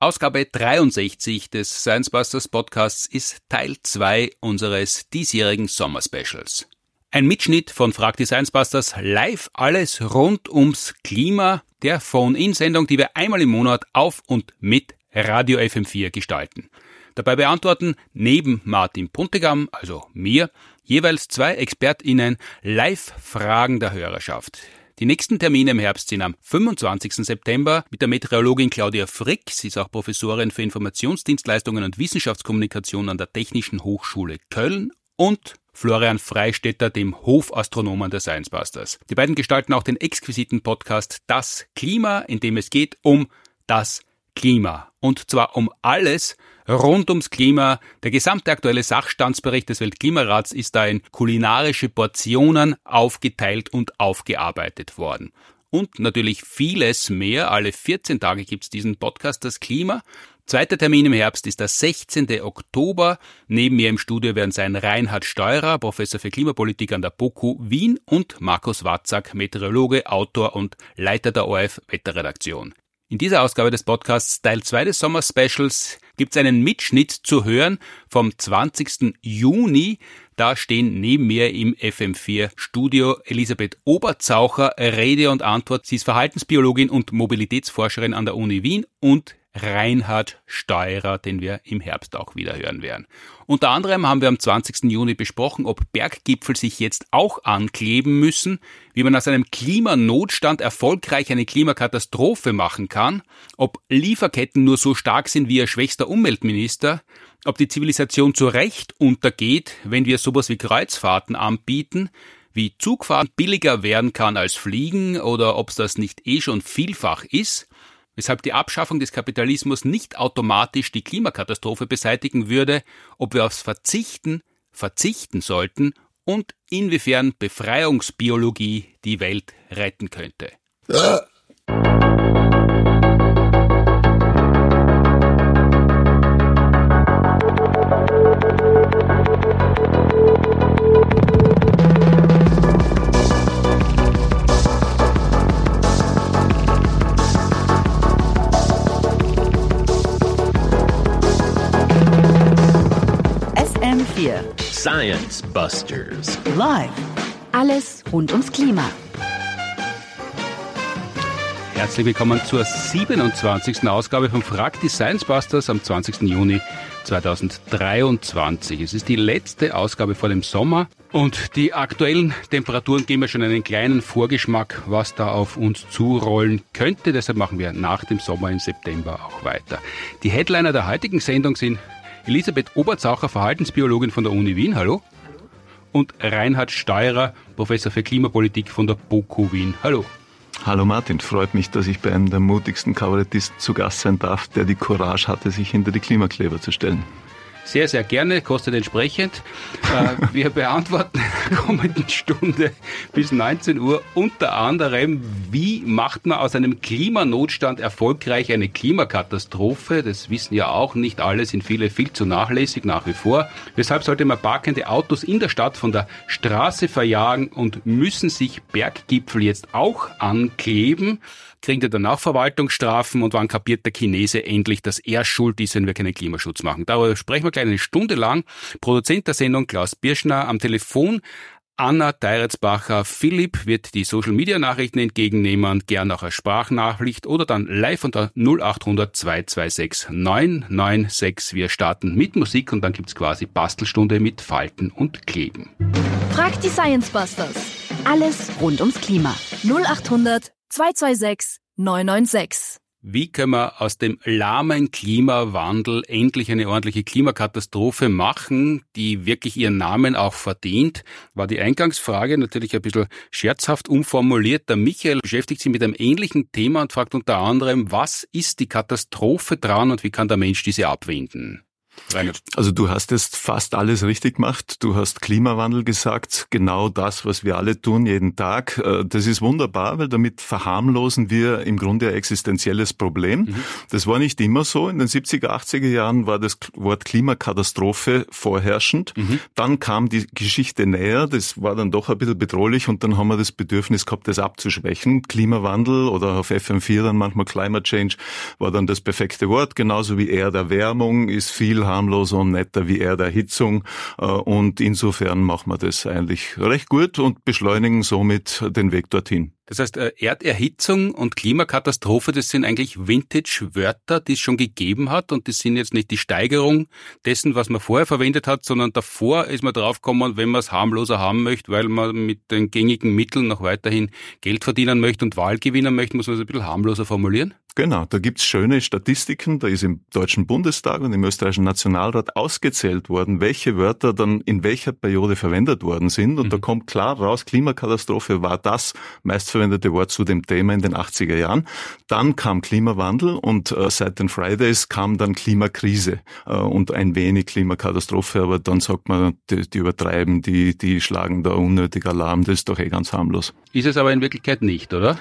Ausgabe 63 des Science Busters Podcasts ist Teil 2 unseres diesjährigen Sommerspecials. Ein Mitschnitt von Frag die Science Busters live alles rund ums Klima, der Phone-In-Sendung, die wir einmal im Monat auf und mit Radio FM4 gestalten. Dabei beantworten neben Martin Puntigam, also mir, jeweils zwei ExpertInnen Live-Fragen der Hörerschaft. Die nächsten Termine im Herbst sind am 25. September mit der Meteorologin Claudia Frick. Sie ist auch Professorin für Informationsdienstleistungen und Wissenschaftskommunikation an der Technischen Hochschule Köln und Florian Freistetter, dem Hofastronomen der Science Busters. Die beiden gestalten auch den exquisiten Podcast Das Klima, in dem es geht um das Klima. Und zwar um alles, rund ums Klima. Der gesamte aktuelle Sachstandsbericht des Weltklimarats ist da in kulinarische Portionen aufgeteilt und aufgearbeitet worden. Und natürlich vieles mehr. Alle 14 Tage gibt's diesen Podcast Das Klima. Zweiter Termin im Herbst ist der 16. Oktober. Neben mir im Studio werden sein Reinhard Steurer, Professor für Klimapolitik an der BOKU Wien und Markus Watzak, Meteorologe, Autor und Leiter der ORF Wetterredaktion. In dieser Ausgabe des Podcasts Teil 2 des Sommer-Specials gibt es einen Mitschnitt zu hören vom 20. Juni. Da stehen neben mir im FM4 Studio Elisabeth Oberzaucher, Rede und Antwort. Sie ist Verhaltensbiologin und Mobilitätsforscherin an der Uni Wien und Reinhard Steurer, den wir im Herbst auch wieder hören werden. Unter anderem haben wir am 20. Juni besprochen, ob Berggipfel sich jetzt auch ankleben müssen, wie man aus einem Klimanotstand erfolgreich eine Klimakatastrophe machen kann, ob Lieferketten nur so stark sind wie ihr schwächster Umweltminister, ob die Zivilisation zu Recht untergeht, wenn wir sowas wie Kreuzfahrten anbieten, wie Zugfahren billiger werden kann als Fliegen oder ob es das nicht eh schon vielfach ist, weshalb die Abschaffung des Kapitalismus nicht automatisch die Klimakatastrophe beseitigen würde, ob wir aufs Verzichten verzichten sollten und inwiefern Befreiungsbiologie die Welt retten könnte. Science Busters. Live. Alles rund ums Klima. Herzlich willkommen zur 27. Ausgabe von Frag die Science Busters am 20. Juni 2023. Es ist die letzte Ausgabe vor dem Sommer und die aktuellen Temperaturen geben mir schon einen kleinen Vorgeschmack, was da auf uns zurollen könnte. Deshalb machen wir nach dem Sommer im September auch weiter. Die Headliner der heutigen Sendung sind Elisabeth Oberzaucher, Verhaltensbiologin von der Uni Wien, hallo. Und Reinhard Steurer, Professor für Klimapolitik von der BOKU Wien, hallo. Hallo Martin, freut mich, dass ich bei einem der mutigsten Kabarettisten zu Gast sein darf, der die Courage hatte, sich hinter die Klimakleber zu stellen sehr, sehr gerne, kostet entsprechend. Äh, wir beantworten in der kommenden Stunde bis 19 Uhr unter anderem, wie macht man aus einem Klimanotstand erfolgreich eine Klimakatastrophe? Das wissen ja auch nicht alle, sind viele viel zu nachlässig nach wie vor. Weshalb sollte man parkende Autos in der Stadt von der Straße verjagen und müssen sich Berggipfel jetzt auch ankleben? kriegt er danach Verwaltungsstrafen und wann kapiert der Chinese endlich, dass er schuld ist, wenn wir keinen Klimaschutz machen. Darüber sprechen wir gleich eine Stunde lang. Produzent der Sendung Klaus Birschner am Telefon. Anna Teiretsbacher Philipp wird die Social Media Nachrichten entgegennehmen, gern auch als Sprachnachricht oder dann live unter 0800 226 996. Wir starten mit Musik und dann gibt's quasi Bastelstunde mit Falten und Kleben. Fragt die Science Busters. Alles rund ums Klima. 0800 226 996. Wie können wir aus dem lahmen Klimawandel endlich eine ordentliche Klimakatastrophe machen, die wirklich ihren Namen auch verdient? War die Eingangsfrage natürlich ein bisschen scherzhaft umformuliert. Der Michael beschäftigt sich mit einem ähnlichen Thema und fragt unter anderem, was ist die Katastrophe dran und wie kann der Mensch diese abwenden? Also du hast jetzt fast alles richtig gemacht. Du hast Klimawandel gesagt, genau das, was wir alle tun jeden Tag. Äh, das ist wunderbar, weil damit verharmlosen wir im Grunde ein existenzielles Problem. Mhm. Das war nicht immer so. In den 70er, 80er Jahren war das Wort Klimakatastrophe vorherrschend. Mhm. Dann kam die Geschichte näher. Das war dann doch ein bisschen bedrohlich und dann haben wir das Bedürfnis gehabt, das abzuschwächen. Klimawandel oder auf FM4 dann manchmal Climate Change war dann das perfekte Wort. Genauso wie Erderwärmung ist viel harmloser und netter wie Erderhitzung. Äh, und insofern machen wir das eigentlich recht gut und beschleunigen somit den Weg dorthin. Das heißt, äh, Erderhitzung und Klimakatastrophe, das sind eigentlich Vintage-Wörter, die es schon gegeben hat und das sind jetzt nicht die Steigerung dessen, was man vorher verwendet hat, sondern davor ist man draufgekommen, wenn man es harmloser haben möchte, weil man mit den gängigen Mitteln noch weiterhin Geld verdienen möchte und Wahl gewinnen möchte, muss man es ein bisschen harmloser formulieren? Genau, da gibt's schöne Statistiken. Da ist im Deutschen Bundestag und im österreichischen Nationalrat ausgezählt worden, welche Wörter dann in welcher Periode verwendet worden sind. Und mhm. da kommt klar raus, Klimakatastrophe war das meistverwendete Wort zu dem Thema in den 80er Jahren. Dann kam Klimawandel und äh, seit den Fridays kam dann Klimakrise äh, und ein wenig Klimakatastrophe. Aber dann sagt man, die, die übertreiben, die, die schlagen da unnötig Alarm. Das ist doch eh ganz harmlos. Ist es aber in Wirklichkeit nicht, oder?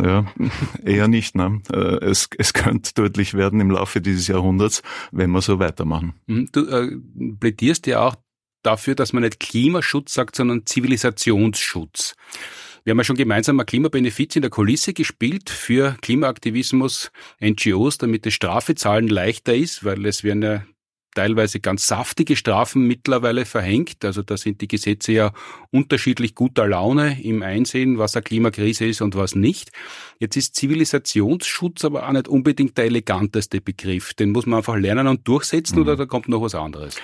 Ja, eher nicht. Ne? Äh, es, es könnte deutlich werden im Laufe dieses Jahrhunderts, wenn wir so weitermachen. Mhm, du äh, plädierst ja auch dafür, dass man nicht Klimaschutz sagt, sondern Zivilisationsschutz. Wir haben ja schon gemeinsam mal Klimabenefiz in der Kulisse gespielt für Klimaaktivismus, NGOs, damit das Strafezahlen leichter ist, weil es werden ja teilweise ganz saftige Strafen mittlerweile verhängt. Also da sind die Gesetze ja unterschiedlich guter Laune im Einsehen, was eine Klimakrise ist und was nicht. Jetzt ist Zivilisationsschutz aber auch nicht unbedingt der eleganteste Begriff. Den muss man einfach lernen und durchsetzen mhm. oder da kommt noch was anderes?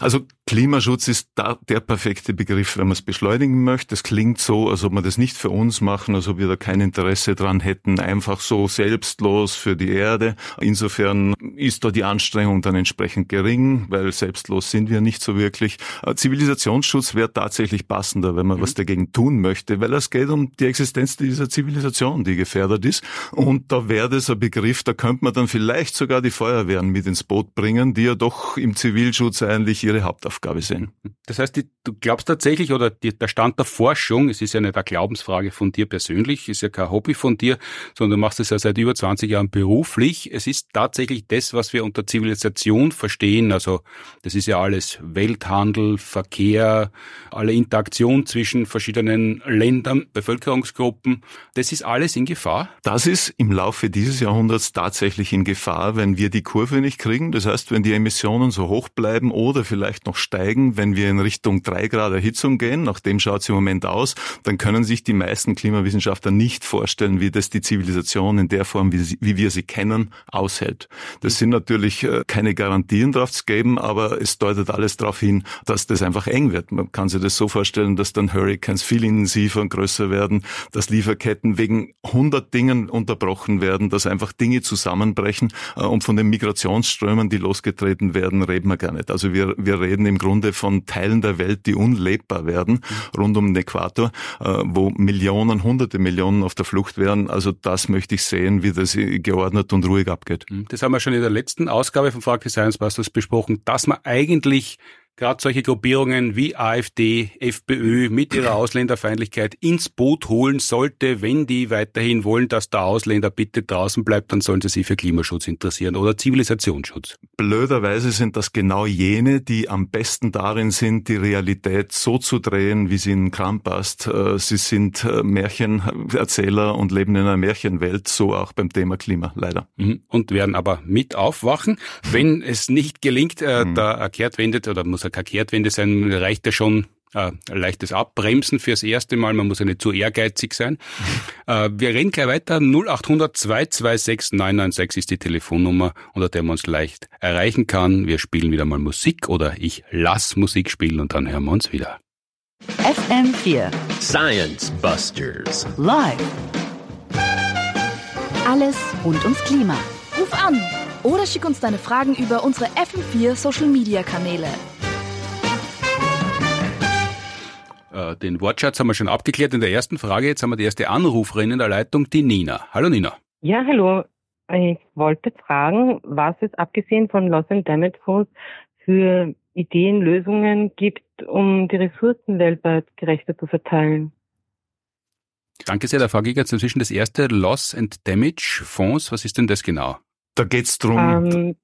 Also Klimaschutz ist da der perfekte Begriff, wenn man es beschleunigen möchte. Es klingt so, als ob wir das nicht für uns machen, als ob wir da kein Interesse dran hätten, einfach so selbstlos für die Erde. Insofern ist da die Anstrengung dann entsprechend gering, weil selbstlos sind wir nicht so wirklich. Äh, Zivilisationsschutz wäre tatsächlich passender, wenn man mhm. was dagegen tun möchte, weil es geht um die Existenz dieser Zivilisation, die gefährdet ist. Und da wäre das ein Begriff, da könnte man dann vielleicht sogar die Feuerwehren mit ins Boot bringen, die ja doch im Zivilschutz eigentlich ihre Hauptaufgabe sehen. Das heißt, du glaubst tatsächlich, oder der Stand der Forschung, es ist ja nicht eine Glaubensfrage von dir persönlich, ist ja kein Hobby von dir, sondern du machst es ja seit über 20 Jahren beruflich. Es ist tatsächlich das, was wir unter Zivilisation verstehen. Also das ist ja alles Welthandel, Verkehr, alle Interaktion zwischen verschiedenen Ländern, Bevölkerungsgruppen. Das ist alles in Gefahr? Das ist im Laufe dieses Jahrhunderts tatsächlich in Gefahr, wenn wir die Kurve nicht kriegen. Das heißt, wenn die Emissionen so hoch bleiben oder vielleicht vielleicht noch steigen, wenn wir in Richtung drei Grad Erhitzung gehen. Nach dem schaut es im Moment aus. Dann können sich die meisten Klimawissenschaftler nicht vorstellen, wie das die Zivilisation in der Form, wie, sie, wie wir sie kennen, aushält. Das sind natürlich äh, keine Garantien drauf zu geben, aber es deutet alles darauf hin, dass das einfach eng wird. Man kann sich das so vorstellen, dass dann Hurricanes viel intensiver und größer werden, dass Lieferketten wegen 100 Dingen unterbrochen werden, dass einfach Dinge zusammenbrechen äh, und von den Migrationsströmen, die losgetreten werden, reden wir gar nicht. Also wir, wir wir reden im Grunde von Teilen der Welt, die unlebbar werden, rund um den Äquator, äh, wo Millionen, hunderte Millionen auf der Flucht wären. Also das möchte ich sehen, wie das geordnet und ruhig abgeht. Das haben wir schon in der letzten Ausgabe von Frag Science Busters besprochen, dass man eigentlich gerade solche Gruppierungen wie AfD, FPÖ mit ihrer Ausländerfeindlichkeit ins Boot holen sollte, wenn die weiterhin wollen, dass der Ausländer bitte draußen bleibt, dann sollen sie sich für Klimaschutz interessieren oder Zivilisationsschutz. Blöderweise sind das genau jene, die am besten darin sind, die Realität so zu drehen, wie sie in Kram passt. Äh, sie sind äh, Märchenerzähler und leben in einer Märchenwelt, so auch beim Thema Klima, leider. Mhm. Und werden aber mit aufwachen, wenn es nicht gelingt, äh, mhm. da erkehrt wendet oder muss er keine Kehrtwende sein, reicht ja schon äh, leichtes Abbremsen fürs erste Mal. Man muss ja nicht zu ehrgeizig sein. äh, wir reden gleich weiter. 0800 226 996 ist die Telefonnummer, unter der man uns leicht erreichen kann. Wir spielen wieder mal Musik oder ich lass Musik spielen und dann hören wir uns wieder. FM4 Science Busters Live Alles rund ums Klima. Ruf an oder schick uns deine Fragen über unsere FM4 Social Media Kanäle. Äh, den Wortschatz haben wir schon abgeklärt in der ersten Frage. Jetzt haben wir die erste Anruferin in der Leitung, die Nina. Hallo Nina. Ja, hallo. Ich wollte fragen, was es abgesehen von Loss and Damage Fonds für Ideen, Lösungen gibt, um die Ressourcen weltweit gerechter zu verteilen. Danke sehr, da frage ich jetzt inzwischen das erste Loss and Damage Fonds. Was ist denn das genau? Da geht's drum. Ähm,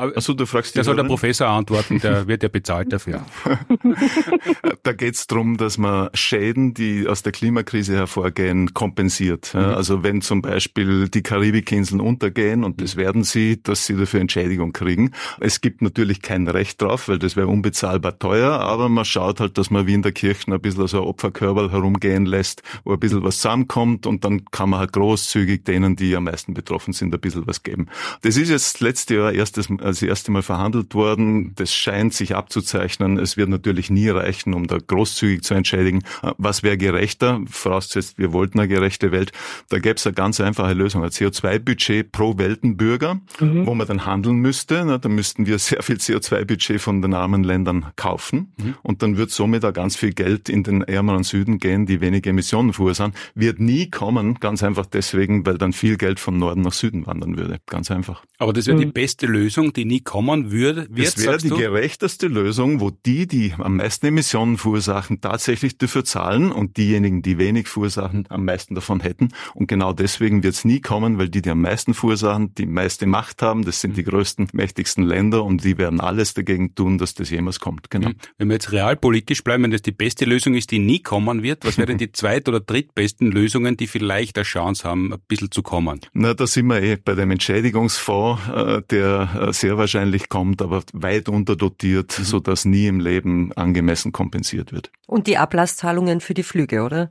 also du fragst Der soll der Professor antworten, der wird ja bezahlt dafür. da geht's drum, dass man Schäden, die aus der Klimakrise hervorgehen, kompensiert. Mhm. Also wenn zum Beispiel die Karibikinseln untergehen, und das werden sie, dass sie dafür Entschädigung kriegen. Es gibt natürlich kein Recht drauf, weil das wäre unbezahlbar teuer, aber man schaut halt, dass man wie in der Kirche ein bisschen so ein Opferkörper herumgehen lässt, wo ein bisschen was zusammenkommt und dann kann man halt großzügig denen, die am meisten betroffen sind, ein bisschen was geben. Das ist jetzt letztes Jahr erstes das erste Mal verhandelt worden. Das scheint sich abzuzeichnen. Es wird natürlich nie reichen, um da großzügig zu entschädigen. Was wäre gerechter? Vorausgesetzt, wir wollten eine gerechte Welt. Da gäbe es eine ganz einfache Lösung. Ein CO2-Budget pro Weltenbürger, mhm. wo man dann handeln müsste. Na, da müssten wir sehr viel CO2-Budget von den armen Ländern kaufen. Mhm. Und dann wird somit auch ganz viel Geld in den ärmeren Süden gehen, die wenige Emissionen verursachen. Wird nie kommen, ganz einfach deswegen, weil dann viel Geld von Norden nach Süden wandern würde. Ganz einfach. Aber das wäre mhm. die beste Lösung, die nie kommen würde, wird, Das wäre die du? gerechteste Lösung, wo die, die am meisten Emissionen verursachen, tatsächlich dafür zahlen und diejenigen, die wenig verursachen, am meisten davon hätten. Und genau deswegen wird es nie kommen, weil die, die am meisten verursachen, die meiste Macht haben, das sind die größten, mächtigsten Länder und die werden alles dagegen tun, dass das jemals kommt. Genau. Mhm. Wenn wir jetzt realpolitisch bleiben, wenn das die beste Lösung ist, die nie kommen wird, was wären die zweit- oder drittbesten Lösungen, die vielleicht eine Chance haben, ein bisschen zu kommen? Na, da sind wir eh bei dem Entschädigungsfonds, äh, der äh, sehr wahrscheinlich kommt, aber weit unterdotiert, mhm. so dass nie im Leben angemessen kompensiert wird. Und die Ablasszahlungen für die Flüge, oder?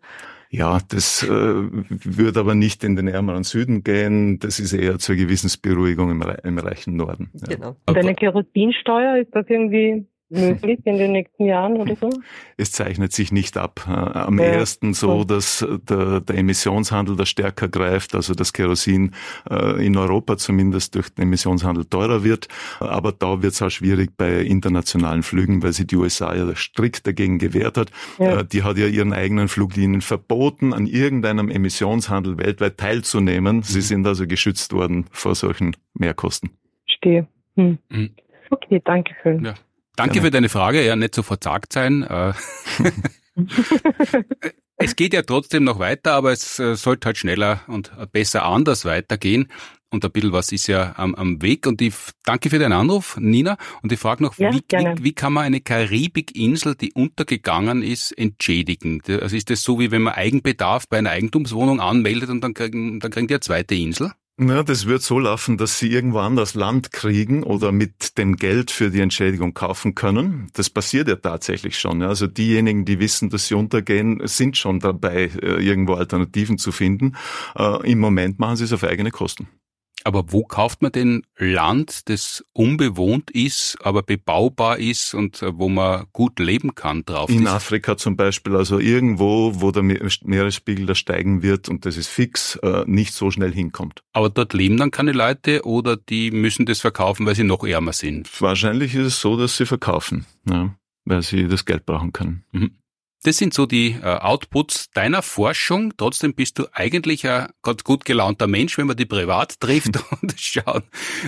Ja, das äh, wird aber nicht in den ärmeren Süden gehen. Das ist eher zur Gewissensberuhigung im, im reichen Norden. Ja. Genau. Und eine Kerosinsteuer, ist das irgendwie möglich in den nächsten Jahren oder so? Es zeichnet sich nicht ab. Äh, am ja, ersten so, dass der, der, Emissionshandel da stärker greift, also das Kerosin äh, in Europa zumindest durch den Emissionshandel teurer wird. Aber da wird es auch schwierig bei internationalen Flügen, weil sich die USA ja strikt dagegen gewehrt hat. Ja. Äh, die hat ja ihren eigenen Fluglinien verboten, an irgendeinem Emissionshandel weltweit teilzunehmen. Sie mhm. sind also geschützt worden vor solchen Mehrkosten. Stehe. Hm. Mhm. Okay, danke schön. Ja. Danke Gerne. für deine Frage. Ja, nicht so verzagt sein. Äh. es geht ja trotzdem noch weiter, aber es äh, sollte halt schneller und besser anders weitergehen. Und ein bisschen was ist ja am, am Weg. Und ich danke für deinen Anruf, Nina. Und ich frage noch, ja, wie, wie, wie, kann man eine Karibikinsel, die untergegangen ist, entschädigen? Also ist das so, wie wenn man Eigenbedarf bei einer Eigentumswohnung anmeldet und dann kriegen, dann kriegen die eine zweite Insel? Ja, das wird so laufen, dass sie irgendwo anders Land kriegen oder mit dem Geld für die Entschädigung kaufen können. Das passiert ja tatsächlich schon. Also diejenigen, die wissen, dass sie untergehen, sind schon dabei, äh, irgendwo Alternativen zu finden. Äh, Im Moment machen sie es auf eigene Kosten. Aber wo kauft man denn Land, das unbewohnt ist, aber bebaubar ist und äh, wo man gut leben kann drauf? In ist? Afrika zum Beispiel, also irgendwo, wo der Meeresspiegel da steigen wird und das ist fix, äh, nicht so schnell hinkommt. Aber dort leben dann keine Leute oder die müssen das verkaufen, weil sie noch ärmer sind? Wahrscheinlich ist es so, dass sie verkaufen, ja, weil sie das Geld brauchen können. Mhm. Das sind so die äh, Outputs deiner Forschung. Trotzdem bist du eigentlich ein ganz gut gelaunter Mensch, wenn man die privat trifft und schaut,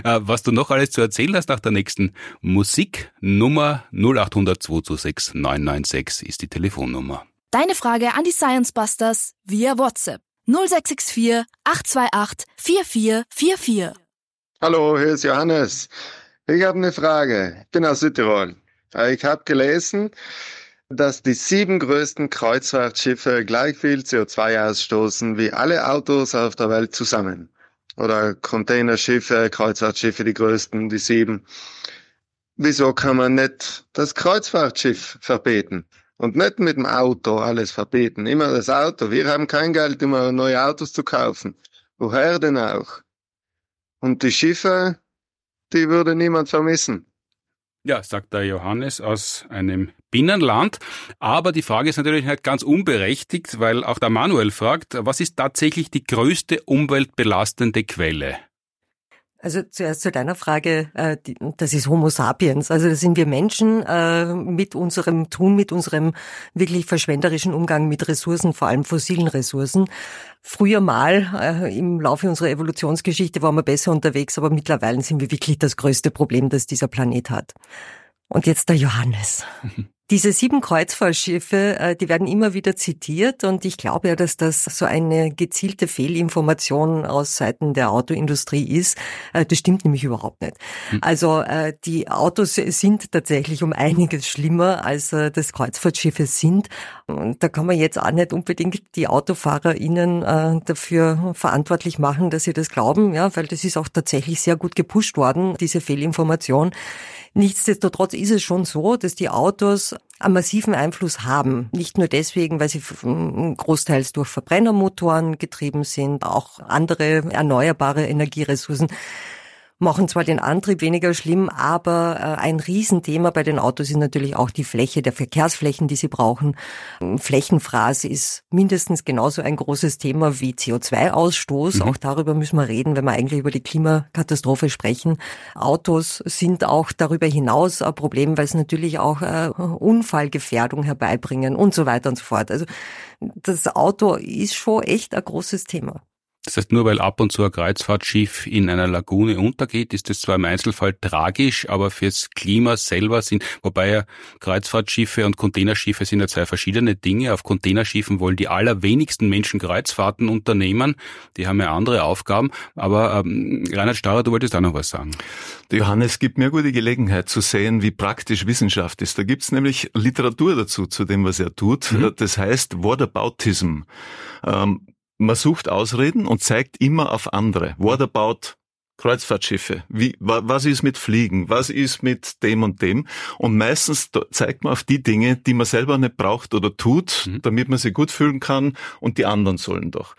äh, was du noch alles zu erzählen hast nach der nächsten Musik. Nummer 0800 226 996 ist die Telefonnummer. Deine Frage an die Science Busters via WhatsApp 0664 828 4444. Hallo, hier ist Johannes. Ich habe eine Frage. Ich bin aus Südtirol. Ich habe gelesen, dass die sieben größten Kreuzfahrtschiffe gleich viel CO2 ausstoßen wie alle Autos auf der Welt zusammen. Oder Containerschiffe, Kreuzfahrtschiffe, die größten, die sieben. Wieso kann man nicht das Kreuzfahrtschiff verbieten? Und nicht mit dem Auto alles verbieten. Immer das Auto. Wir haben kein Geld, um neue Autos zu kaufen. Woher denn auch? Und die Schiffe, die würde niemand vermissen. Ja, sagt der Johannes aus einem Binnenland. Aber die Frage ist natürlich nicht ganz unberechtigt, weil auch der Manuel fragt, was ist tatsächlich die größte umweltbelastende Quelle? Also zuerst zu deiner Frage, äh, das ist Homo sapiens. Also das sind wir Menschen äh, mit unserem Tun, mit unserem wirklich verschwenderischen Umgang mit Ressourcen, vor allem fossilen Ressourcen. Früher mal äh, im Laufe unserer Evolutionsgeschichte waren wir besser unterwegs, aber mittlerweile sind wir wirklich das größte Problem, das dieser Planet hat. Und jetzt der Johannes. Diese sieben Kreuzfahrtschiffe, äh, die werden immer wieder zitiert und ich glaube ja, dass das so eine gezielte Fehlinformation aus Seiten der Autoindustrie ist. Äh, das stimmt nämlich überhaupt nicht. Hm. Also äh, die Autos sind tatsächlich um einiges schlimmer, als das Kreuzfahrtschiffe sind. Und da kann man jetzt auch nicht unbedingt die AutofahrerInnen dafür verantwortlich machen, dass sie das glauben, ja, weil das ist auch tatsächlich sehr gut gepusht worden, diese Fehlinformation. Nichtsdestotrotz ist es schon so, dass die Autos einen massiven Einfluss haben. Nicht nur deswegen, weil sie großteils durch Verbrennermotoren getrieben sind, auch andere erneuerbare Energieressourcen machen zwar den Antrieb weniger schlimm, aber äh, ein Riesenthema bei den Autos ist natürlich auch die Fläche der Verkehrsflächen, die sie brauchen. Flächenfraß ist mindestens genauso ein großes Thema wie CO2-Ausstoß. Mhm. Auch darüber müssen wir reden, wenn wir eigentlich über die Klimakatastrophe sprechen. Autos sind auch darüber hinaus ein Problem, weil sie natürlich auch äh, Unfallgefährdung herbeibringen und so weiter und so fort. Also das Auto ist schon echt ein großes Thema. Das heißt, nur weil ab und zu ein Kreuzfahrtschiff in einer Lagune untergeht, ist das zwar im Einzelfall tragisch, aber fürs Klima selber sind, wobei ja Kreuzfahrtschiffe und Containerschiffe sind ja zwei verschiedene Dinge. Auf Containerschiffen wollen die allerwenigsten Menschen Kreuzfahrten unternehmen. Die haben ja andere Aufgaben. Aber ähm, Reinhard Starrer, du wolltest auch noch was sagen. Der Johannes gibt mir gute Gelegenheit zu sehen, wie praktisch Wissenschaft ist. Da gibt's nämlich Literatur dazu, zu dem, was er tut. Mhm. Das heißt Whataboutism. Ähm, man sucht Ausreden und zeigt immer auf andere. What about Kreuzfahrtschiffe? Wie, was ist mit Fliegen? Was ist mit dem und dem? Und meistens zeigt man auf die Dinge, die man selber nicht braucht oder tut, mhm. damit man sich gut fühlen kann und die anderen sollen doch.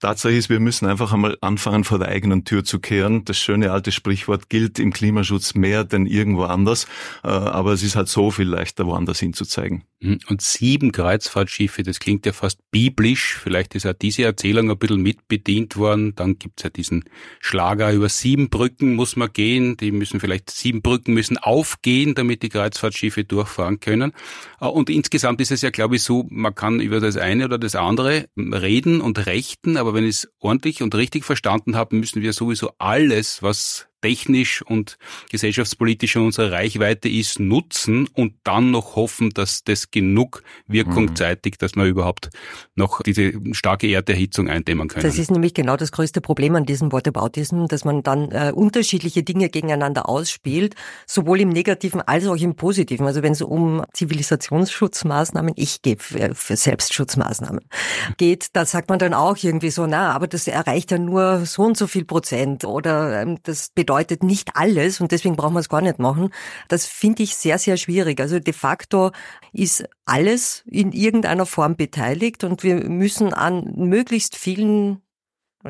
Tatsache ist, wir müssen einfach einmal anfangen, vor der eigenen Tür zu kehren. Das schöne alte Sprichwort gilt im Klimaschutz mehr denn irgendwo anders. Äh, aber es ist halt so viel leichter, woanders hinzuzeigen. Mhm. Und sieben Kreuzfahrtschiffe, das klingt ja fast biblisch. Vielleicht ist auch diese Erzählung ein bisschen mitbedient worden. Dann gibt's ja diesen Schlager über sieben Brücken muss man gehen. Die müssen vielleicht, sieben Brücken müssen aufgehen, damit die Kreuzfahrtschiffe durchfahren können. Äh, und insgesamt ist es ja, glaube ich, so, man kann über das eine oder das andere reden und rechten, aber wenn ich es ordentlich und richtig verstanden habe, müssen wir sowieso alles, was technisch und gesellschaftspolitisch in unserer Reichweite ist, nutzen und dann noch hoffen, dass das genug Wirkung mhm. zeitigt, dass wir überhaupt noch diese starke Erderhitzung eindämmen können. Das ist nämlich genau das größte Problem an diesem Whataboutism, dass man dann äh, unterschiedliche Dinge gegeneinander ausspielt, sowohl im Negativen als auch im Positiven. Also wenn es um Zivilisationsschutzmaßnahmen, ich gehe für, für Selbstschutzmaßnahmen geht, da sagt man dann auch irgendwie so, na, aber das erreicht ja nur so und so viel Prozent oder ähm, das bedeutet nicht alles und deswegen brauchen wir es gar nicht machen. Das finde ich sehr, sehr schwierig. Also de facto ist alles in irgendeiner Form beteiligt und wir müssen an möglichst vielen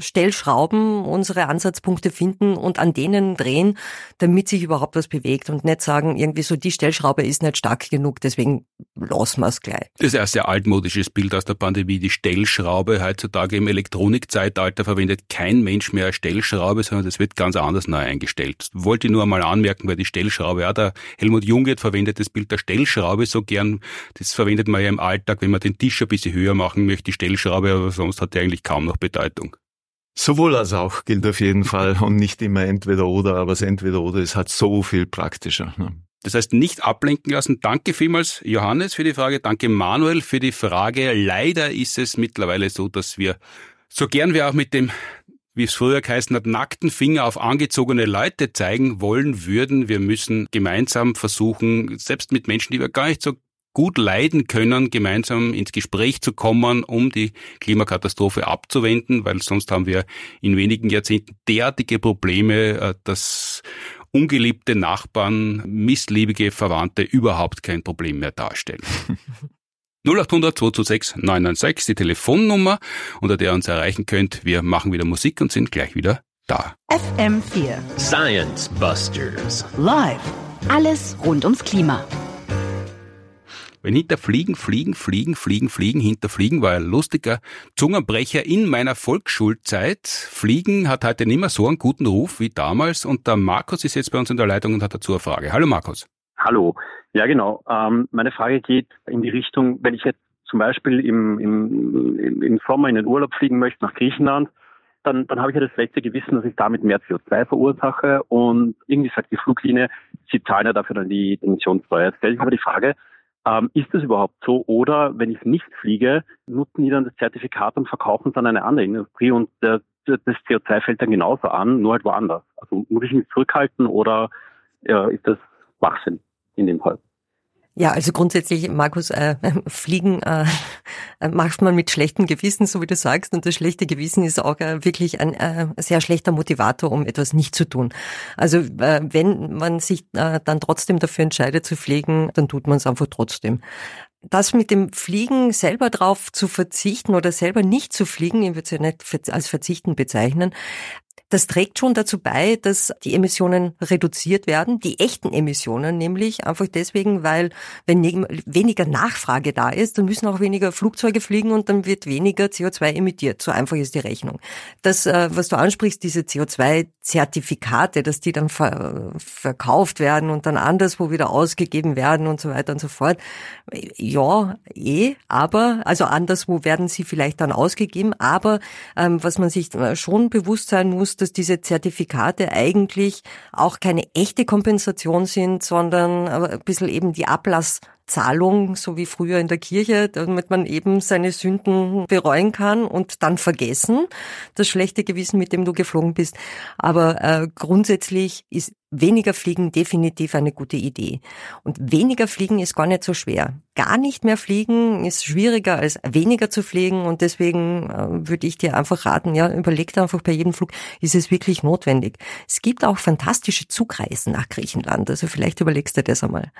Stellschrauben unsere Ansatzpunkte finden und an denen drehen, damit sich überhaupt was bewegt und nicht sagen, irgendwie so die Stellschraube ist nicht stark genug, deswegen lassen wir es gleich. Das ist ein sehr altmodisches Bild aus der Pandemie, die Stellschraube. Heutzutage im Elektronikzeitalter verwendet kein Mensch mehr eine Stellschraube, sondern das wird ganz anders neu eingestellt. Wollte ich nur einmal anmerken, weil die Stellschraube, ja, der Helmut Jungert verwendet das Bild der Stellschraube so gern. Das verwendet man ja im Alltag, wenn man den Tisch ein bisschen höher machen möchte, die Stellschraube, aber sonst hat der eigentlich kaum noch Bedeutung. Sowohl als auch gilt auf jeden Fall und nicht immer entweder oder, aber das entweder oder ist halt so viel praktischer. Ne? Das heißt, nicht ablenken lassen. Danke vielmals, Johannes, für die Frage. Danke, Manuel, für die Frage. Leider ist es mittlerweile so, dass wir, so gern wir auch mit dem wie es früher geheißen hat, nackten Finger auf angezogene Leute zeigen wollen würden. Wir müssen gemeinsam versuchen, selbst mit Menschen, die wir gar nicht so gut leiden können, gemeinsam ins Gespräch zu kommen, um die Klimakatastrophe abzuwenden, weil sonst haben wir in wenigen Jahrzehnten derartige Probleme, äh, dass ungeliebte Nachbarn, missliebige Verwandte überhaupt kein Problem mehr darstellen. 0800 226 996, die Telefonnummer, unter der ihr uns erreichen könnt. Wir machen wieder Musik und sind gleich wieder da. FM4 Science Busters Live. Alles rund ums Klima. Wenn hinter Fliegen, Fliegen, Fliegen, Fliegen, Fliegen, hinter Fliegen war ein lustiger Zungenbrecher in meiner Volksschulzeit. Fliegen hat heute nicht mehr so einen guten Ruf wie damals und der Markus ist jetzt bei uns in der Leitung und hat dazu eine Frage. Hallo Markus. Hallo. Ja, genau. Ähm, meine Frage geht in die Richtung, wenn ich jetzt zum Beispiel im, im, im Sommer in den Urlaub fliegen möchte nach Griechenland, dann, dann habe ich ja das schlechte Gewissen, dass ich damit mehr CO2 verursache und irgendwie sagt die Fluglinie, sie zahlen ja dafür dann die Emissionssteuer. Jetzt stelle ich aber die Frage, ähm, ist das überhaupt so? Oder wenn ich nicht fliege, nutzen die dann das Zertifikat und verkaufen es an eine andere Industrie und der, das CO2 fällt dann genauso an, nur halt woanders. Also muss ich mich zurückhalten oder ja, ist das Schwachsinn in dem Fall? Ja, also grundsätzlich, Markus, äh, Fliegen äh, macht man mit schlechtem Gewissen, so wie du sagst, und das schlechte Gewissen ist auch äh, wirklich ein äh, sehr schlechter Motivator, um etwas nicht zu tun. Also äh, wenn man sich äh, dann trotzdem dafür entscheidet zu fliegen, dann tut man es einfach trotzdem. Das mit dem Fliegen selber drauf zu verzichten oder selber nicht zu fliegen, ich würde es ja nicht als Verzichten bezeichnen, das trägt schon dazu bei, dass die Emissionen reduziert werden, die echten Emissionen nämlich, einfach deswegen, weil wenn weniger Nachfrage da ist, dann müssen auch weniger Flugzeuge fliegen und dann wird weniger CO2 emittiert. So einfach ist die Rechnung. Das, äh, was du ansprichst, diese CO2-Zertifikate, dass die dann ver verkauft werden und dann anderswo wieder ausgegeben werden und so weiter und so fort. Ja, eh, aber, also anderswo werden sie vielleicht dann ausgegeben, aber ähm, was man sich äh, schon bewusst sein muss, dass diese Zertifikate eigentlich auch keine echte Kompensation sind, sondern ein bisschen eben die Ablass Zahlung, so wie früher in der Kirche, damit man eben seine Sünden bereuen kann und dann vergessen, das schlechte Gewissen, mit dem du geflogen bist. Aber äh, grundsätzlich ist weniger Fliegen definitiv eine gute Idee. Und weniger Fliegen ist gar nicht so schwer. Gar nicht mehr fliegen ist schwieriger als weniger zu fliegen und deswegen äh, würde ich dir einfach raten, ja, überleg dir einfach bei jedem Flug, ist es wirklich notwendig. Es gibt auch fantastische Zugreisen nach Griechenland, also vielleicht überlegst du das einmal.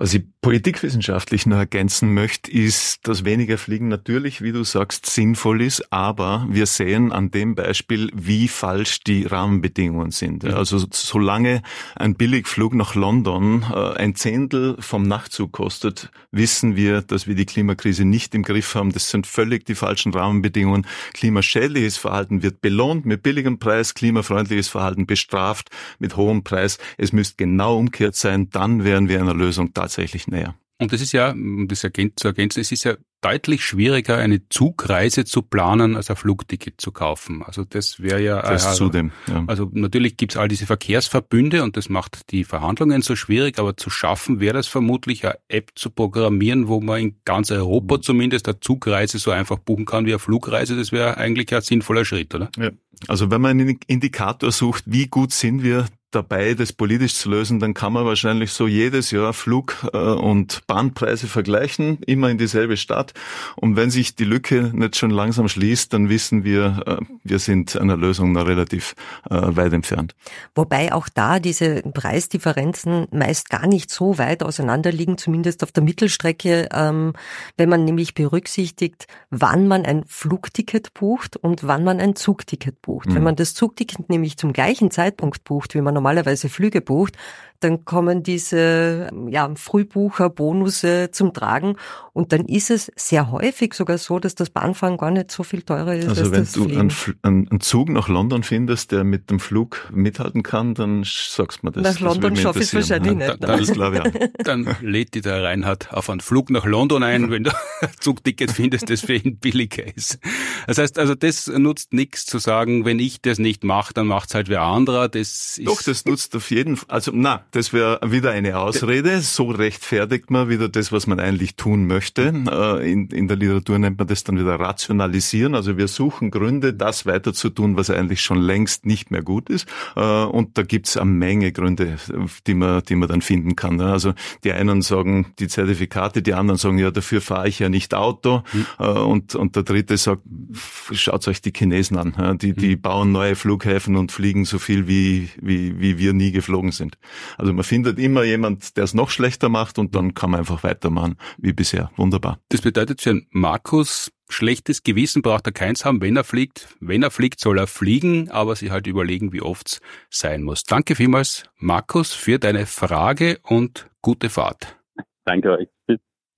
Was ich politikwissenschaftlich noch ergänzen möchte, ist, dass weniger Fliegen natürlich, wie du sagst, sinnvoll ist, aber wir sehen an dem Beispiel, wie falsch die Rahmenbedingungen sind. Also solange ein Billigflug nach London äh, ein Zehntel vom Nachtzug kostet, wissen wir, dass wir die Klimakrise nicht im Griff haben. Das sind völlig die falschen Rahmenbedingungen. Klimaschädliches Verhalten wird belohnt mit billigem Preis, klimafreundliches Verhalten bestraft mit hohem Preis. Es müsste genau umgekehrt sein, dann wären wir einer Lösung da tatsächlich näher. Und das ist ja, um das zu ergänzen, es ist ja deutlich schwieriger, eine Zugreise zu planen, als ein Flugticket zu kaufen. Also das wäre ja... Das also, zudem, ja. Also natürlich gibt's all diese Verkehrsverbünde und das macht die Verhandlungen so schwierig, aber zu schaffen wäre das vermutlich, eine App zu programmieren, wo man in ganz Europa mhm. zumindest eine Zugreise so einfach buchen kann wie eine Flugreise. Das wäre eigentlich ein sinnvoller Schritt, oder? Ja. Also wenn man einen Indikator sucht, wie gut sind wir dabei, das politisch zu lösen, dann kann man wahrscheinlich so jedes Jahr Flug- äh, und Bahnpreise vergleichen, immer in dieselbe Stadt. Und wenn sich die Lücke nicht schon langsam schließt, dann wissen wir, äh, wir sind einer Lösung noch relativ äh, weit entfernt. Wobei auch da diese Preisdifferenzen meist gar nicht so weit auseinander liegen, zumindest auf der Mittelstrecke, ähm, wenn man nämlich berücksichtigt, wann man ein Flugticket bucht und wann man ein Zugticket bucht. Mhm. Wenn man das Zugticket nämlich zum gleichen Zeitpunkt bucht, wie man normalerweise Flüge bucht, dann kommen diese ja, Frühbucher-Bonusse zum Tragen und dann ist es sehr häufig sogar so, dass das Bahnfahren gar nicht so viel teurer ist. Also wenn du einen, einen, Zug nach London findest, der mit dem Flug mithalten kann, dann sagst du mir das. Nach London schaffe ich es wahrscheinlich nicht. Dann, dann, glaube, ja. dann lädt die der Reinhard auf einen Flug nach London ein, wenn du ein Zugticket findest, das für ihn billiger ist. Das heißt also, das nutzt nichts zu sagen, wenn ich das nicht mache, dann macht's halt wer anderer. Das ist Doch, das nutzt auf jeden Fall. Also na, das wäre wieder eine Ausrede. So rechtfertigt man wieder das, was man eigentlich tun möchte. Äh, in, in der Literatur nennt man das dann wieder rationalisieren. Also wir suchen Gründe, das weiter zu tun, was eigentlich schon längst nicht mehr gut ist. Äh, und da gibt's eine Menge Gründe, die man, die man dann finden kann. Also die einen sagen die Zertifikate, die anderen sagen, ja, dafür fahre ich ja nicht Auto. Mhm. Und, und der dritte sagt, schaut euch die Chinesen an. Die, die mhm. bauen neue Flughäfen und fliegen so viel, wie, wie, wie wir nie geflogen sind. Also man findet immer jemand, der es noch schlechter macht und dann kann man einfach weitermachen wie bisher. Wunderbar. Das bedeutet für Markus, schlechtes Gewissen braucht er keins haben, wenn er fliegt. Wenn er fliegt, soll er fliegen, aber sich halt überlegen, wie oft es sein muss. Danke vielmals, Markus, für deine Frage und gute Fahrt. Danke euch.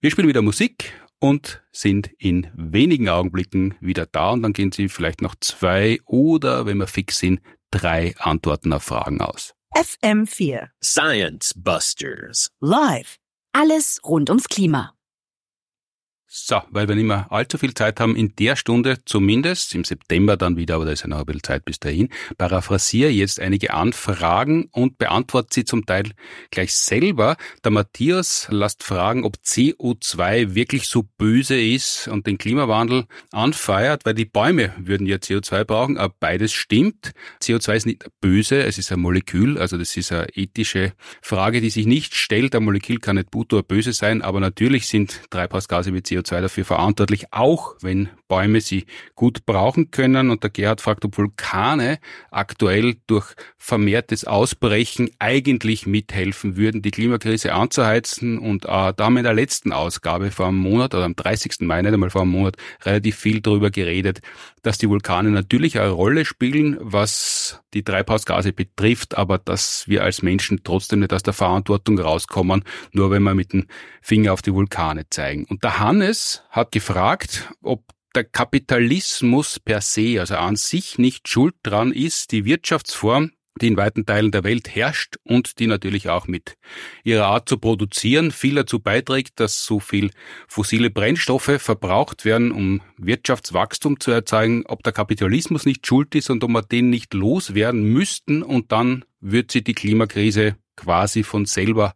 Wir spielen wieder Musik und sind in wenigen Augenblicken wieder da und dann gehen Sie vielleicht noch zwei oder, wenn wir fix sind, drei Antworten auf Fragen aus. FM4 Science Busters. Live. Alles rund ums Klima. So, weil wir nicht mehr allzu viel Zeit haben, in der Stunde zumindest, im September dann wieder, aber da ist ja noch ein bisschen Zeit bis dahin, paraphrasiere jetzt einige Anfragen und beantworte sie zum Teil gleich selber. Der Matthias lässt fragen, ob CO2 wirklich so böse ist und den Klimawandel anfeiert, weil die Bäume würden ja CO2 brauchen, aber beides stimmt. CO2 ist nicht böse, es ist ein Molekül, also das ist eine ethische Frage, die sich nicht stellt. Ein Molekül kann nicht gut oder böse sein, aber natürlich sind Treibhausgase wie CO2 CO2 dafür verantwortlich, auch wenn Bäume sie gut brauchen können. Und der Gerhard fragt, ob Vulkane aktuell durch vermehrtes Ausbrechen eigentlich mithelfen würden, die Klimakrise anzuheizen. Und äh, da haben wir in der letzten Ausgabe vor einem Monat oder am 30. Mai, nicht einmal vor einem Monat, relativ viel darüber geredet, dass die Vulkane natürlich eine Rolle spielen, was die Treibhausgase betrifft, aber dass wir als Menschen trotzdem nicht aus der Verantwortung rauskommen, nur wenn wir mit dem Finger auf die Vulkane zeigen. Und der Hannes hat gefragt, ob der Kapitalismus per se, also an sich nicht schuld dran ist, die Wirtschaftsform, die in weiten Teilen der Welt herrscht und die natürlich auch mit ihrer Art zu produzieren viel dazu beiträgt, dass so viel fossile Brennstoffe verbraucht werden, um Wirtschaftswachstum zu erzeugen, ob der Kapitalismus nicht schuld ist und ob wir den nicht loswerden müssten und dann wird sie die Klimakrise quasi von selber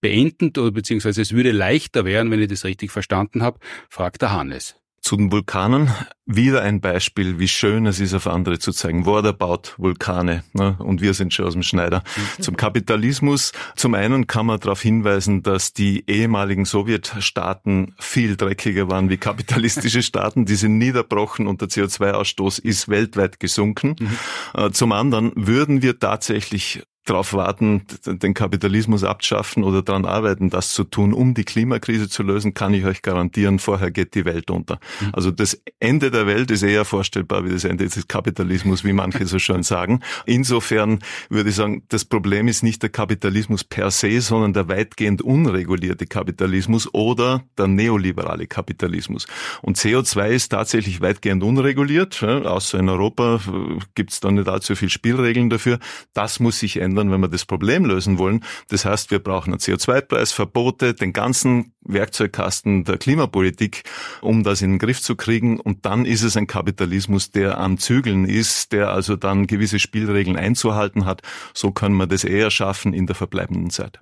beenden oder beziehungsweise es würde leichter werden, wenn ich das richtig verstanden habe, fragt der Hannes. Zu den Vulkanen wieder ein Beispiel, wie schön es ist, auf andere zu zeigen. Worder baut Vulkane ne? und wir sind schon aus dem Schneider. Mhm. Zum Kapitalismus. Zum einen kann man darauf hinweisen, dass die ehemaligen Sowjetstaaten viel dreckiger waren wie kapitalistische Staaten. Die sind niederbrochen und der CO2-Ausstoß ist weltweit gesunken. Mhm. Äh, zum anderen würden wir tatsächlich darauf warten, den Kapitalismus abschaffen oder daran arbeiten, das zu tun, um die Klimakrise zu lösen, kann ich euch garantieren, vorher geht die Welt unter. Mhm. Also das Ende der Welt ist eher vorstellbar wie das Ende des Kapitalismus, wie manche so schön sagen. Insofern würde ich sagen, das Problem ist nicht der Kapitalismus per se, sondern der weitgehend unregulierte Kapitalismus oder der neoliberale Kapitalismus. Und CO2 ist tatsächlich weitgehend unreguliert, außer in Europa gibt es da nicht allzu viel Spielregeln dafür. Das muss sich ändern ändern, wenn wir das Problem lösen wollen. Das heißt, wir brauchen einen CO2-Preis, Verbote, den ganzen Werkzeugkasten der Klimapolitik, um das in den Griff zu kriegen. Und dann ist es ein Kapitalismus, der am Zügeln ist, der also dann gewisse Spielregeln einzuhalten hat. So können wir das eher schaffen in der verbleibenden Zeit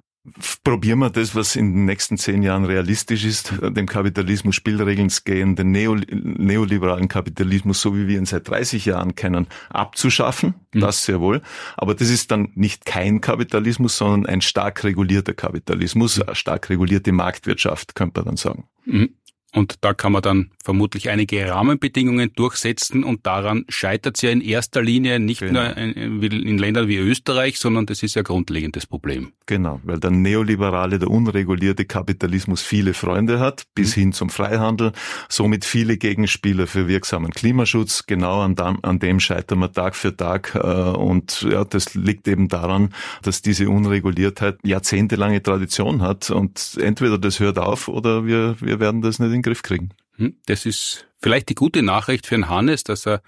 probieren wir das, was in den nächsten zehn Jahren realistisch ist, dem Kapitalismus Spielregeln zu gehen, den neoliberalen Kapitalismus, so wie wir ihn seit 30 Jahren kennen, abzuschaffen. Mhm. Das sehr wohl. Aber das ist dann nicht kein Kapitalismus, sondern ein stark regulierter Kapitalismus, eine stark regulierte Marktwirtschaft, könnte man dann sagen. Mhm. Und da kann man dann vermutlich einige Rahmenbedingungen durchsetzen und daran scheitert es ja in erster Linie nicht genau. nur in, Ländern wie Österreich, sondern das ist ja grundlegendes Problem. Genau, weil der neoliberale, der unregulierte Kapitalismus viele Freunde hat, bis mhm. hin zum Freihandel, somit viele Gegenspieler für wirksamen Klimaschutz. Genau an, dem, an dem scheitern wir Tag für Tag äh, und ja, das liegt eben daran, dass diese Unreguliertheit jahrzehntelange Tradition hat und entweder das hört auf oder wir, wir werden das nicht den Griff kriegen. Hm, das ist vielleicht die gute Nachricht für den Hannes, dass er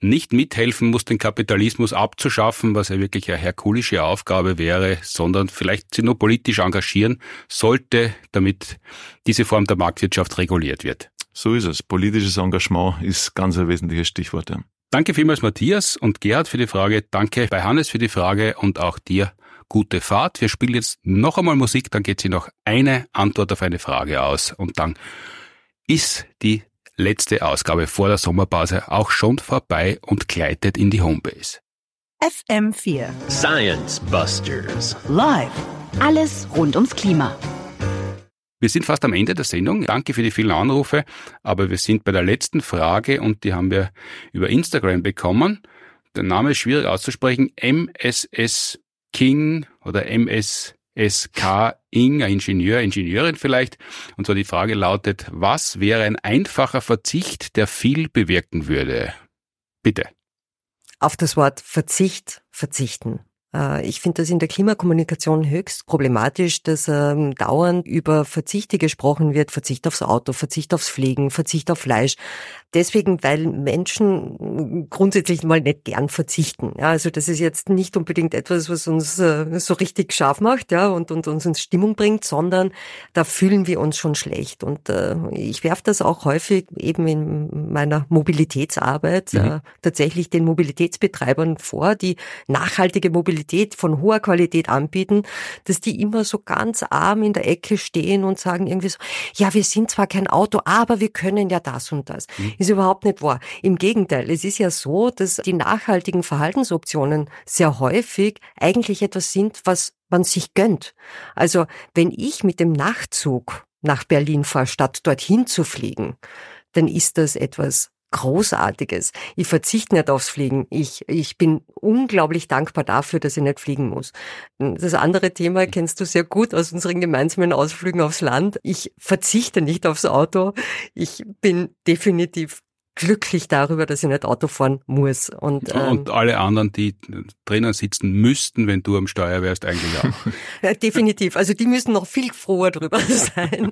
nicht mithelfen muss, den Kapitalismus abzuschaffen, was ja wirklich eine herkulische Aufgabe wäre, sondern vielleicht sich nur politisch engagieren sollte, damit diese Form der Marktwirtschaft reguliert wird. So ist es. Politisches Engagement ist ganz ein wesentliches Stichwort. Ja. Danke vielmals Matthias und Gerhard für die Frage. Danke bei Hannes für die Frage und auch dir gute Fahrt. Wir spielen jetzt noch einmal Musik, dann geht sie noch eine Antwort auf eine Frage aus und dann ist die letzte Ausgabe vor der Sommerpause auch schon vorbei und gleitet in die Homebase. FM4 Science Busters Live. Alles rund ums Klima. Wir sind fast am Ende der Sendung. Danke für die vielen Anrufe, aber wir sind bei der letzten Frage und die haben wir über Instagram bekommen. Der Name ist schwierig auszusprechen. MSS King oder MS SK Ing, ein Ingenieur, Ingenieurin vielleicht. Und zwar die Frage lautet, was wäre ein einfacher Verzicht, der viel bewirken würde? Bitte. Auf das Wort Verzicht verzichten. Äh, ich finde das in der Klimakommunikation höchst problematisch, dass ähm, dauernd über Verzichte gesprochen wird, Verzicht aufs Auto, Verzicht aufs Fliegen, Verzicht auf Fleisch. Deswegen, weil Menschen grundsätzlich mal nicht gern verzichten. Ja, also das ist jetzt nicht unbedingt etwas, was uns äh, so richtig scharf macht ja, und, und uns in Stimmung bringt, sondern da fühlen wir uns schon schlecht. Und äh, ich werfe das auch häufig eben in meiner Mobilitätsarbeit mhm. äh, tatsächlich den Mobilitätsbetreibern vor, die nachhaltige Mobilität von hoher Qualität anbieten, dass die immer so ganz arm in der Ecke stehen und sagen irgendwie so, ja, wir sind zwar kein Auto, aber wir können ja das und das. Mhm. Ist überhaupt nicht wahr. Im Gegenteil, es ist ja so, dass die nachhaltigen Verhaltensoptionen sehr häufig eigentlich etwas sind, was man sich gönnt. Also wenn ich mit dem Nachtzug nach Berlin fahre, statt dorthin zu fliegen, dann ist das etwas Großartiges. Ich verzichte nicht aufs Fliegen. Ich, ich bin unglaublich dankbar dafür, dass ich nicht fliegen muss. Das andere Thema kennst du sehr gut aus unseren gemeinsamen Ausflügen aufs Land. Ich verzichte nicht aufs Auto. Ich bin definitiv glücklich darüber, dass ich nicht Auto fahren muss. Und, ähm, und alle anderen, die drinnen sitzen müssten, wenn du am Steuer wärst, eigentlich auch. ja, definitiv. Also die müssen noch viel froher drüber sein.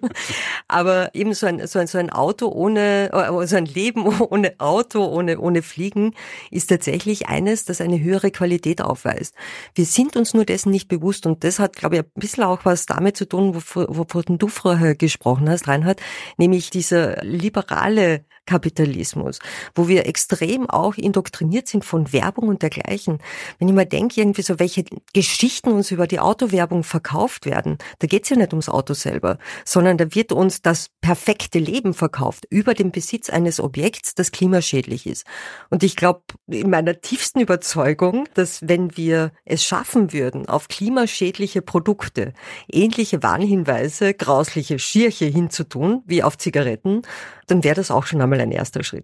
Aber eben so ein, so ein, so ein Auto ohne, also ein Leben ohne Auto, ohne, ohne Fliegen ist tatsächlich eines, das eine höhere Qualität aufweist. Wir sind uns nur dessen nicht bewusst und das hat, glaube ich, ein bisschen auch was damit zu tun, wovon du vorher gesprochen hast, Reinhard, nämlich dieser liberale Kapitalismus, wo wir extrem auch indoktriniert sind von Werbung und dergleichen. Wenn ich mal denke, irgendwie so, welche Geschichten uns über die Autowerbung verkauft werden, da geht's ja nicht ums Auto selber, sondern da wird uns das perfekte Leben verkauft über den Besitz eines Objekts, das klimaschädlich ist. Und ich glaube, in meiner tiefsten Überzeugung, dass wenn wir es schaffen würden, auf klimaschädliche Produkte ähnliche Warnhinweise, grausliche Schierche hinzutun, wie auf Zigaretten, dann wäre das auch schon einmal ein erster Schritt.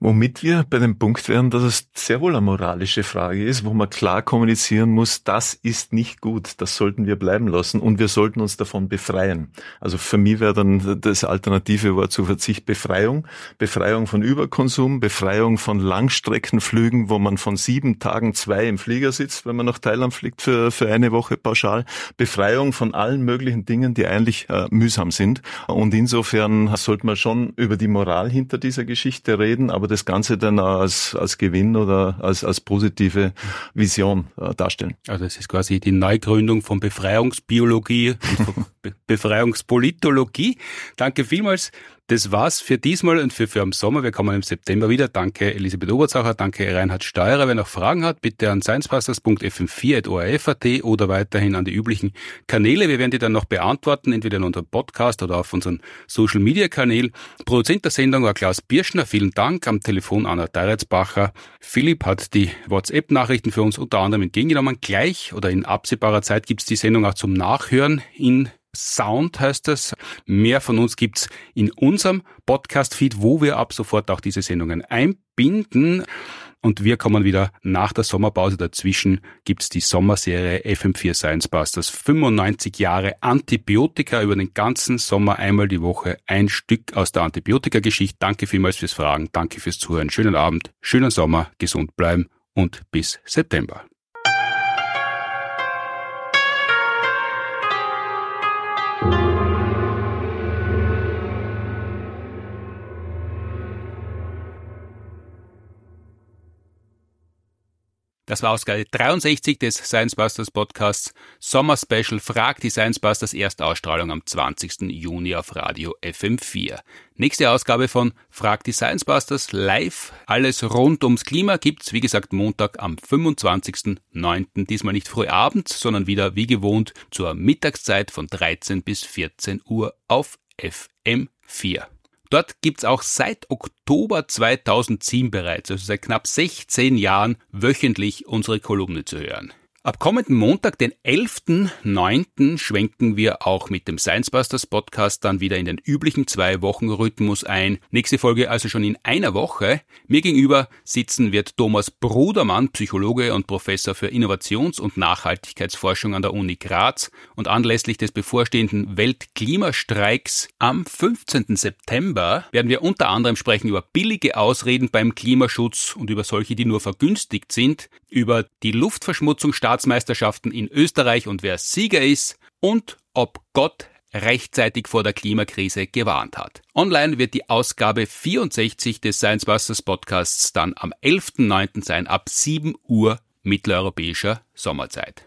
Womit wir bei dem Punkt wären, dass es sehr wohl eine moralische Frage ist, wo man klar kommunizieren muss, das ist nicht gut, das sollten wir bleiben lassen und wir sollten uns davon befreien. Also für mich wäre dann das alternative Wort zu Verzicht Befreiung. Befreiung von Überkonsum, Befreiung von Langstreckenflügen, wo man von sieben Tagen zwei im Flieger sitzt, wenn man nach Thailand fliegt für, für eine Woche pauschal. Befreiung von allen möglichen Dingen, die eigentlich äh, mühsam sind. Und insofern sollte man schon über die Moral hinter dieser Geschichte reden, aber das Ganze dann als, als Gewinn oder als, als positive Vision äh, darstellen. Also es ist quasi die Neugründung von Befreiungsbiologie und von Befreiungspolitologie. Danke vielmals das war's für diesmal und für, für am Sommer. Wir kommen im September wieder. Danke Elisabeth Oberzacher, danke Reinhard Steurer. Wer noch Fragen hat, bitte an sciencebusters.fm4.orf.at oder weiterhin an die üblichen Kanäle. Wir werden die dann noch beantworten, entweder in unserem Podcast oder auf unseren Social Media Kanälen. Produzent der Sendung war Klaus Birschner. Vielen Dank. Am Telefon Anna Deiretsbacher. Philipp hat die WhatsApp-Nachrichten für uns unter anderem entgegengenommen. Gleich oder in absehbarer Zeit gibt's die Sendung auch zum Nachhören in Sound heißt es. Mehr von uns gibt's in unserem Podcast-Feed, wo wir ab sofort auch diese Sendungen einbinden. Und wir kommen wieder nach der Sommerpause. Dazwischen gibt's die Sommerserie FM4 Science Busters. 95 Jahre Antibiotika über den ganzen Sommer einmal die Woche. Ein Stück aus der Antibiotika-Geschichte. Danke vielmals fürs Fragen. Danke fürs Zuhören. Schönen Abend, schönen Sommer, gesund bleiben und bis September. Das war Ausgabe 63 des Science Busters Podcasts Sommer Special Frag die Science Busters Erstausstrahlung am 20. Juni auf Radio FM4. Nächste Ausgabe von Frag die Science Busters live. Alles rund ums Klima gibt's, wie gesagt, Montag am 25.09. Diesmal nicht früh abends, sondern wieder wie gewohnt zur Mittagszeit von 13 bis 14 Uhr auf FM4. Dort gibt's auch seit Oktober 2007 bereits, also seit knapp 16 Jahren, wöchentlich unsere Kolumne zu hören. Ab kommenden Montag, den 11.09., schwenken wir auch mit dem Science Busters Podcast dann wieder in den üblichen zwei Wochen Rhythmus ein. Nächste Folge also schon in einer Woche. Mir gegenüber sitzen wird Thomas Brudermann, Psychologe und Professor für Innovations- und Nachhaltigkeitsforschung an der Uni Graz. Und anlässlich des bevorstehenden Weltklimastreiks am 15. September werden wir unter anderem sprechen über billige Ausreden beim Klimaschutz und über solche, die nur vergünstigt sind, über die Luftverschmutzung Staatsmeisterschaften in Österreich und wer Sieger ist und ob Gott rechtzeitig vor der Klimakrise gewarnt hat. Online wird die Ausgabe 64 des Science Busters Podcasts dann am 11.09. sein ab 7 Uhr mitteleuropäischer Sommerzeit.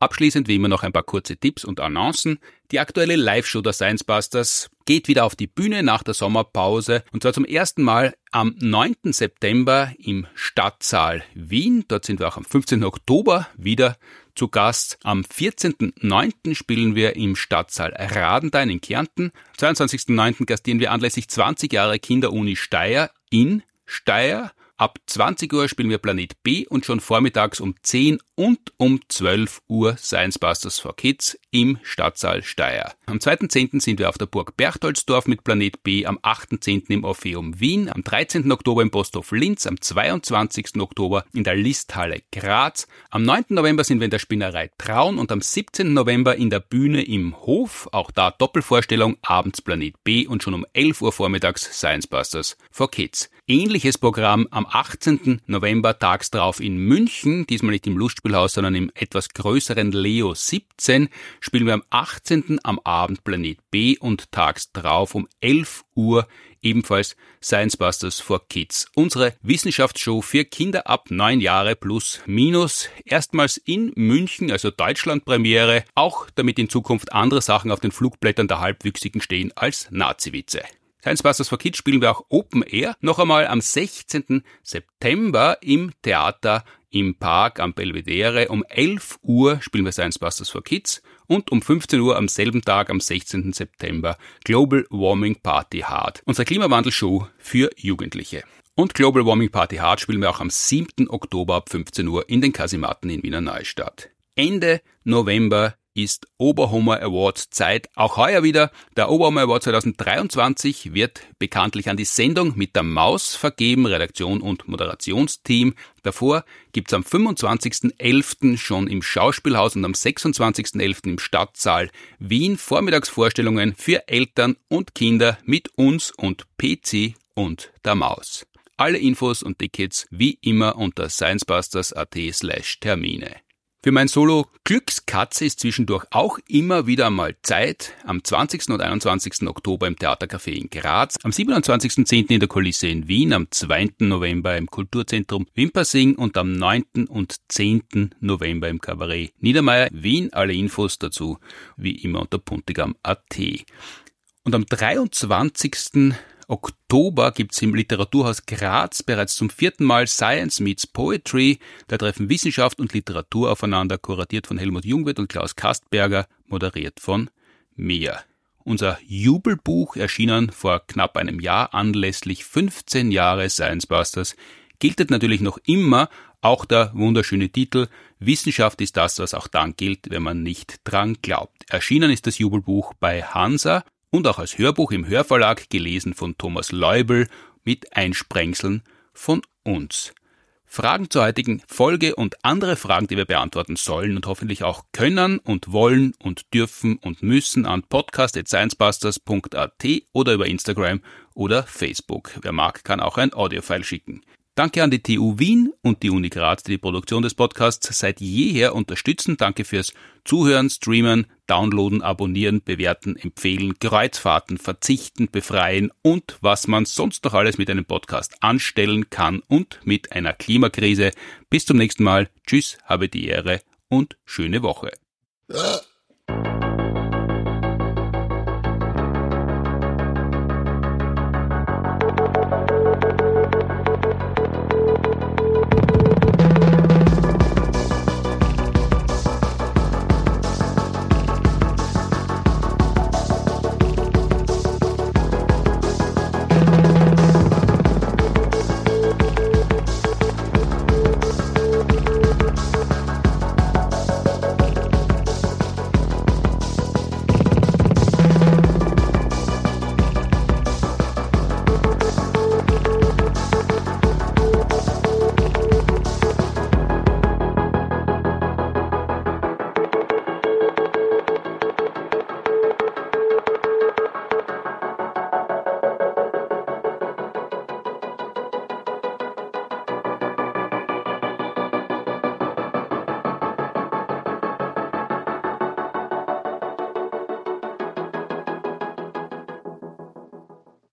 Abschließend wie immer noch ein paar kurze Tipps und Annoncen. Die aktuelle Live-Show der Science Busters geht wieder auf die Bühne nach der Sommerpause und zwar zum ersten Mal am 9. September im Stadtsaal Wien. Dort sind wir auch am 15. Oktober wieder zu Gast. Am 14.09. spielen wir im Stadtsaal Radenthein in Kärnten. Am 22.09. gastieren wir anlässlich 20 Jahre Kinderuni Steyr in Steyr. Ab 20 Uhr spielen wir Planet B und schon vormittags um 10 und um 12 Uhr Science Busters for Kids im Stadtsaal Steyr. Am 2.10. sind wir auf der Burg Berchtoldsdorf mit Planet B, am 8.10. im Orpheum Wien, am 13. Oktober im Posthof Linz, am 22. Oktober in der Listhalle Graz, am 9. November sind wir in der Spinnerei Traun und am 17. November in der Bühne im Hof, auch da Doppelvorstellung, abends Planet B und schon um 11 Uhr vormittags Science Busters for Kids. Ähnliches Programm am 18. November tags drauf in München, diesmal nicht im Lustspielhaus, sondern im etwas größeren Leo 17, spielen wir am 18. am Abend Planet B und tags drauf um 11 Uhr ebenfalls Science Busters for Kids. Unsere Wissenschaftsshow für Kinder ab 9 Jahre plus minus. Erstmals in München, also Deutschland Premiere, auch damit in Zukunft andere Sachen auf den Flugblättern der Halbwüchsigen stehen als Nazi-Witze. Science Busters for Kids spielen wir auch Open Air. Noch einmal am 16. September im Theater im Park am Belvedere. Um 11 Uhr spielen wir Science Busters for Kids und um 15 Uhr am selben Tag, am 16. September, Global Warming Party Hard. Unsere Klimawandelshow für Jugendliche. Und Global Warming Party Hard spielen wir auch am 7. Oktober ab 15 Uhr in den Kasimatten in Wiener Neustadt. Ende November ist Oberhomer Awards Zeit. Auch heuer wieder. Der Oberhomer Award 2023 wird bekanntlich an die Sendung mit der Maus vergeben, Redaktion und Moderationsteam. Davor gibt's am 25.11. schon im Schauspielhaus und am 26.11. im Stadtsaal Wien Vormittagsvorstellungen für Eltern und Kinder mit uns und PC und der Maus. Alle Infos und Tickets wie immer unter sciencebusters.at slash Termine. Für mein Solo Glückskatze ist zwischendurch auch immer wieder mal Zeit. Am 20. und 21. Oktober im Theatercafé in Graz, am 27.10. in der Kulisse in Wien, am 2. November im Kulturzentrum Wimpersing und am 9. und 10. November im Kabarett Niedermeyer Wien. Alle Infos dazu wie immer unter puntigam.at. Und am 23. Oktober gibt's im Literaturhaus Graz bereits zum vierten Mal Science Meets Poetry. Da treffen Wissenschaft und Literatur aufeinander, kuratiert von Helmut Jungwirth und Klaus Kastberger, moderiert von mir. Unser Jubelbuch, erschienen vor knapp einem Jahr anlässlich 15 Jahre Science Busters, gilt natürlich noch immer auch der wunderschöne Titel Wissenschaft ist das, was auch dann gilt, wenn man nicht dran glaubt. Erschienen ist das Jubelbuch bei Hansa und auch als Hörbuch im Hörverlag gelesen von Thomas Leubel mit Einsprengseln von uns. Fragen zur heutigen Folge und andere Fragen, die wir beantworten sollen und hoffentlich auch können und wollen und dürfen und müssen an podcast.sciencebusters.at oder über Instagram oder Facebook. Wer mag, kann auch ein Audiofile schicken. Danke an die TU Wien und die Uni Graz, die die Produktion des Podcasts seit jeher unterstützen. Danke fürs Zuhören, Streamen, Downloaden, Abonnieren, Bewerten, Empfehlen, Kreuzfahrten, Verzichten, Befreien und was man sonst noch alles mit einem Podcast anstellen kann und mit einer Klimakrise. Bis zum nächsten Mal. Tschüss, habe die Ehre und schöne Woche.